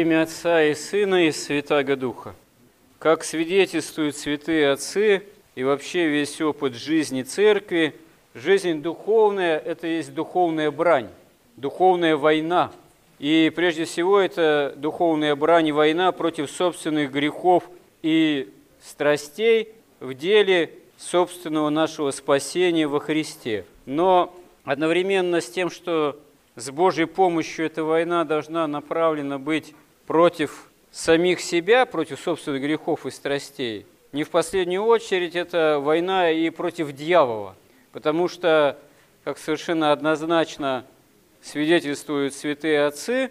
имя Отца и Сына и Святаго Духа. Как свидетельствуют святые отцы и вообще весь опыт жизни церкви, жизнь духовная – это есть духовная брань, духовная война. И прежде всего это духовная брань и война против собственных грехов и страстей в деле собственного нашего спасения во Христе. Но одновременно с тем, что с Божьей помощью эта война должна направлена быть против самих себя, против собственных грехов и страстей. Не в последнюю очередь это война и против дьявола, потому что, как совершенно однозначно свидетельствуют святые отцы,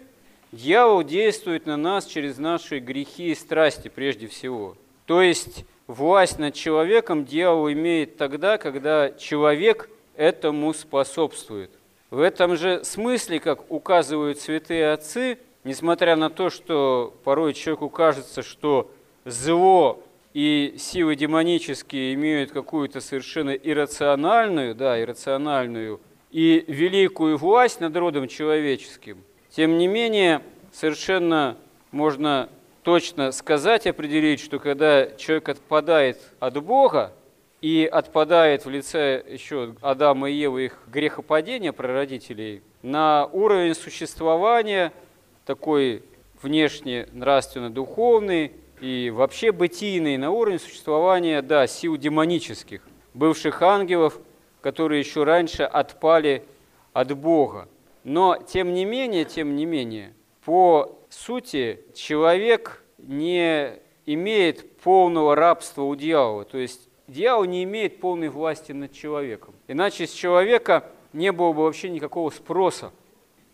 дьявол действует на нас через наши грехи и страсти прежде всего. То есть власть над человеком дьявол имеет тогда, когда человек этому способствует. В этом же смысле, как указывают святые отцы, несмотря на то, что порой человеку кажется, что зло и силы демонические имеют какую-то совершенно иррациональную, да, иррациональную и великую власть над родом человеческим, тем не менее совершенно можно точно сказать, определить, что когда человек отпадает от Бога, и отпадает в лице еще Адама и Евы их грехопадения прародителей на уровень существования такой внешне нравственно-духовный и вообще бытийный, на уровень существования, да, сил демонических, бывших ангелов, которые еще раньше отпали от Бога. Но, тем не менее, тем не менее, по сути, человек не имеет полного рабства у дьявола, то есть дьявол не имеет полной власти над человеком. Иначе с человека не было бы вообще никакого спроса.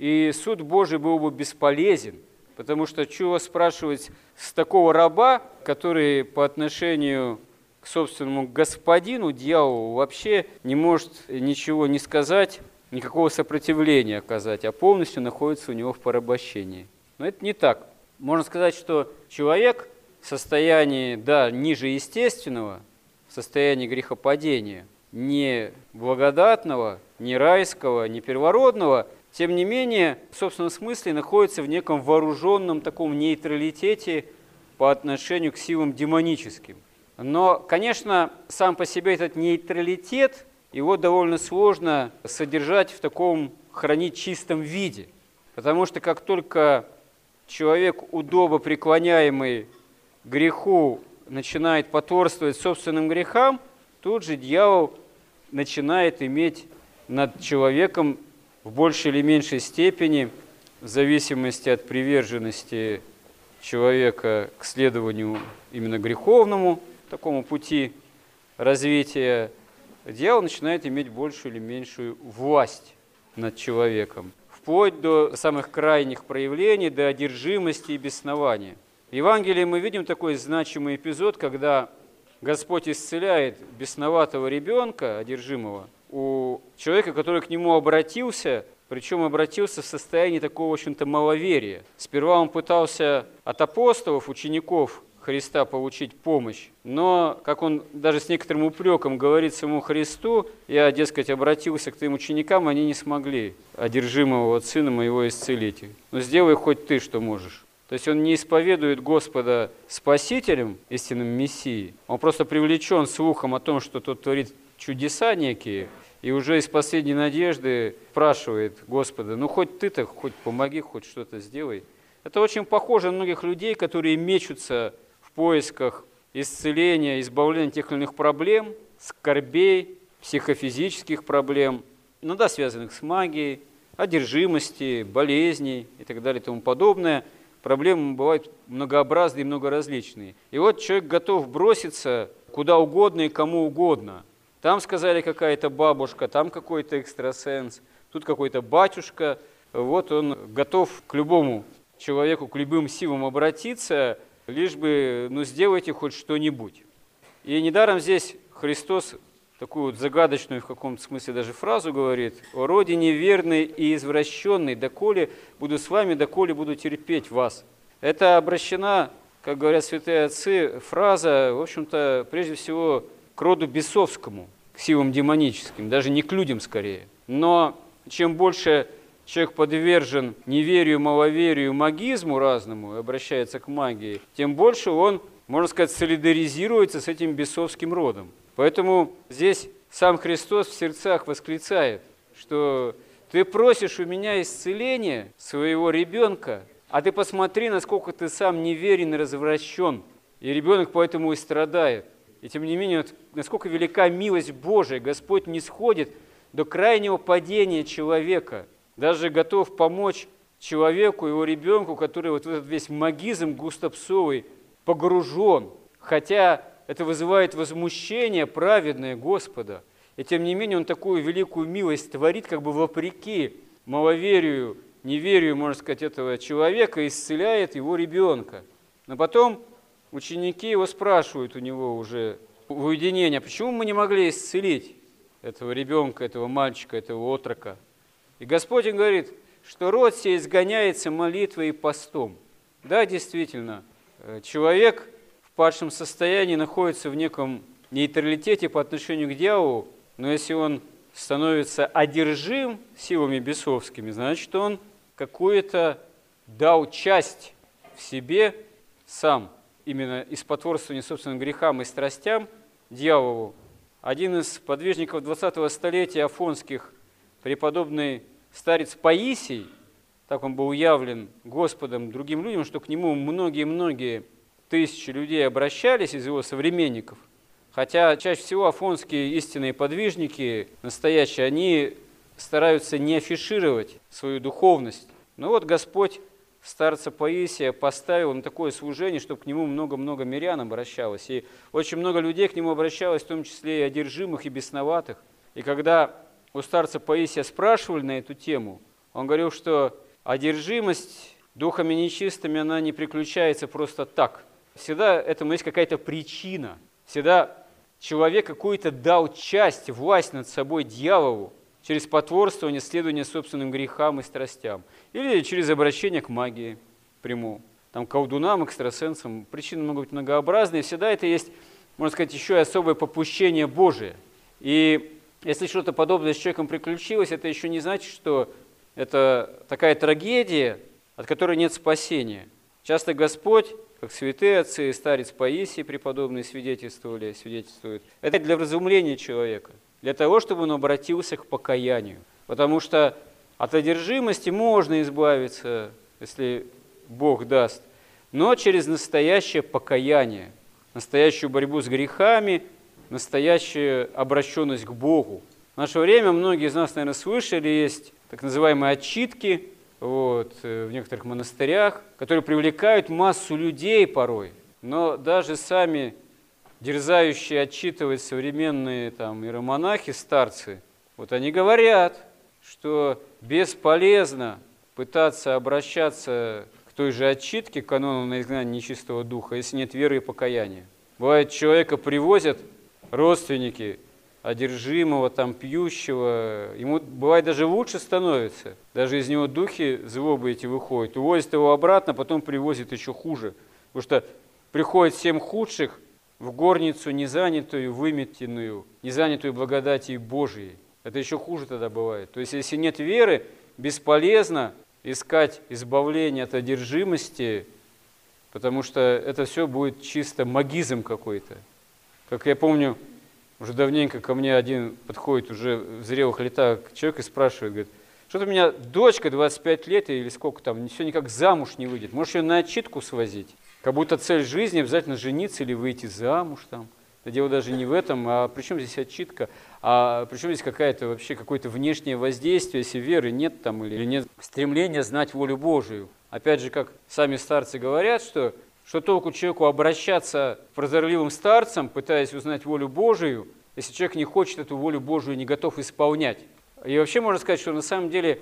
И суд Божий был бы бесполезен, потому что чего спрашивать с такого раба, который по отношению к собственному господину, дьяволу, вообще не может ничего не сказать, никакого сопротивления оказать, а полностью находится у него в порабощении. Но это не так. Можно сказать, что человек в состоянии, да, ниже естественного – состоянии грехопадения, не благодатного, не райского, не первородного, тем не менее, в собственном смысле находится в неком вооруженном таком нейтралитете по отношению к силам демоническим. Но, конечно, сам по себе этот нейтралитет, его довольно сложно содержать в таком, хранить чистом виде. Потому что как только человек, удобо преклоняемый греху, начинает потворствовать собственным грехам, тут же дьявол начинает иметь над человеком в большей или меньшей степени, в зависимости от приверженности человека к следованию именно греховному, такому пути развития, дьявол начинает иметь большую или меньшую власть над человеком, вплоть до самых крайних проявлений, до одержимости и беснования. В Евангелии мы видим такой значимый эпизод, когда Господь исцеляет бесноватого ребенка, одержимого, человека, который к нему обратился, причем обратился в состоянии такого, в общем-то, маловерия. Сперва он пытался от апостолов, учеников Христа получить помощь, но, как он даже с некоторым упреком говорит самому Христу, я, дескать, обратился к твоим ученикам, они не смогли одержимого вот сына моего исцелить. Но сделай хоть ты, что можешь. То есть он не исповедует Господа Спасителем, истинным Мессией. Он просто привлечен слухом о том, что тот творит чудеса некие, и уже из последней надежды спрашивает Господа, ну хоть ты-то, хоть помоги, хоть что-то сделай. Это очень похоже на многих людей, которые мечутся в поисках исцеления, избавления от тех или иных проблем, скорбей, психофизических проблем, иногда связанных с магией, одержимости, болезней и так далее и тому подобное – проблемы бывают многообразные и многоразличные. И вот человек готов броситься куда угодно и кому угодно. Там сказали какая-то бабушка, там какой-то экстрасенс, тут какой-то батюшка. Вот он готов к любому человеку, к любым силам обратиться, лишь бы ну, сделайте хоть что-нибудь. И недаром здесь Христос такую вот загадочную в каком-то смысле даже фразу говорит, «О родине верный и извращенный, доколе буду с вами, доколе буду терпеть вас». Это обращена, как говорят святые отцы, фраза, в общем-то, прежде всего, к роду бесовскому, к силам демоническим, даже не к людям скорее. Но чем больше человек подвержен неверию, маловерию, магизму разному, обращается к магии, тем больше он, можно сказать, солидаризируется с этим бесовским родом. Поэтому здесь сам Христос в сердцах восклицает, что ты просишь у меня исцеления своего ребенка, а ты посмотри, насколько ты сам неверен и развращен. И ребенок поэтому и страдает. И тем не менее, вот, насколько велика милость Божия, Господь не сходит до крайнего падения человека, даже готов помочь человеку, его ребенку, который вот в этот весь магизм густопсовый погружен, хотя это вызывает возмущение праведное Господа. И тем не менее он такую великую милость творит, как бы вопреки маловерию, неверию, можно сказать, этого человека, исцеляет его ребенка. Но потом ученики его спрашивают у него уже а почему мы не могли исцелить этого ребенка, этого мальчика, этого отрока? И Господь им говорит, что род сей изгоняется молитвой и постом. Да, действительно, э, человек в падшем состоянии находится в неком нейтралитете по отношению к дьяволу, но если он становится одержим силами бесовскими, значит, он какую-то дал часть в себе сам – именно из потворствования собственным грехам и страстям дьяволу, один из подвижников 20-го столетия афонских, преподобный старец Паисий, так он был уявлен Господом другим людям, что к нему многие-многие тысячи людей обращались из его современников. Хотя чаще всего афонские истинные подвижники, настоящие, они стараются не афишировать свою духовность. Но вот Господь старца Паисия поставил на такое служение, чтобы к нему много-много мирян обращалось. И очень много людей к нему обращалось, в том числе и одержимых, и бесноватых. И когда у старца Паисия спрашивали на эту тему, он говорил, что одержимость духами нечистыми, она не приключается просто так. Всегда этому есть какая-то причина. Всегда человек какую-то дал часть, власть над собой дьяволу, через потворствование, следование собственным грехам и страстям, или через обращение к магии прямому, там, колдунам, экстрасенсам. Причины могут быть многообразные, всегда это есть, можно сказать, еще и особое попущение Божие. И если что-то подобное с человеком приключилось, это еще не значит, что это такая трагедия, от которой нет спасения. Часто Господь, как святые отцы и старец Паисий преподобные свидетельствовали, свидетельствуют, это для разумления человека – для того, чтобы он обратился к покаянию. Потому что от одержимости можно избавиться, если Бог даст, но через настоящее покаяние, настоящую борьбу с грехами, настоящую обращенность к Богу. В наше время многие из нас, наверное, слышали, есть так называемые отчитки вот, э, в некоторых монастырях, которые привлекают массу людей порой. Но даже сами дерзающие отчитывать современные там иеромонахи, старцы, вот они говорят, что бесполезно пытаться обращаться к той же отчитке, канону на изгнание нечистого духа, если нет веры и покаяния. Бывает, человека привозят родственники одержимого, там, пьющего, ему бывает даже лучше становится, даже из него духи злобы эти выходят, увозят его обратно, потом привозят еще хуже, потому что приходит семь худших, в горницу незанятую, выметенную, незанятую благодатью Божией. Это еще хуже тогда бывает. То есть, если нет веры, бесполезно искать избавление от одержимости, потому что это все будет чисто магизм какой-то. Как я помню, уже давненько ко мне один подходит уже в зрелых летах человек и спрашивает, говорит, что-то у меня дочка 25 лет или сколько там, все никак замуж не выйдет. Можешь ее на отчитку свозить? Как будто цель жизни обязательно жениться или выйти замуж там. Это дело даже не в этом, а при чем здесь отчитка, а при чем здесь какая-то вообще какое-то внешнее воздействие, если веры нет там или нет стремления знать волю Божию. Опять же, как сами старцы говорят, что что толку человеку обращаться к прозорливым старцам, пытаясь узнать волю Божию, если человек не хочет эту волю Божию, не готов исполнять. И вообще можно сказать, что на самом деле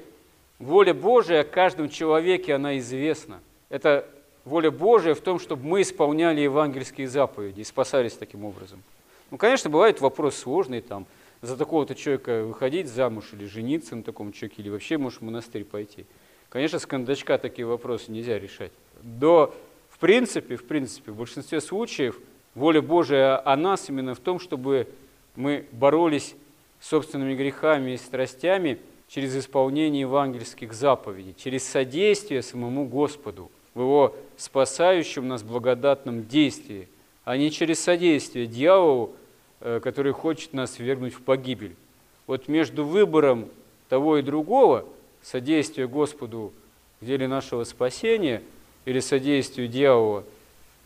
воля Божия каждому человеке, она известна. Это воля Божия в том, чтобы мы исполняли евангельские заповеди и спасались таким образом. Ну, конечно, бывает вопрос сложный, там, за такого-то человека выходить замуж или жениться на таком человеке, или вообще, может, в монастырь пойти. Конечно, с кондачка такие вопросы нельзя решать. До, в принципе, в принципе, в большинстве случаев воля Божия о нас именно в том, чтобы мы боролись собственными грехами и страстями через исполнение евангельских заповедей, через содействие самому Господу в Его спасающем нас благодатном действии, а не через содействие дьяволу, э, который хочет нас вергнуть в погибель. Вот между выбором того и другого, содействие Господу в деле нашего спасения или содействию дьявола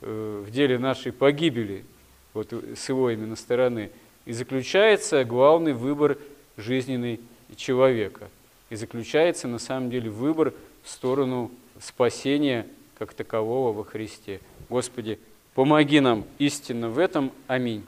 э, в деле нашей погибели, вот с его именно стороны, и заключается главный выбор жизненный человека. И заключается на самом деле выбор в сторону спасения как такового во Христе. Господи, помоги нам истинно в этом. Аминь.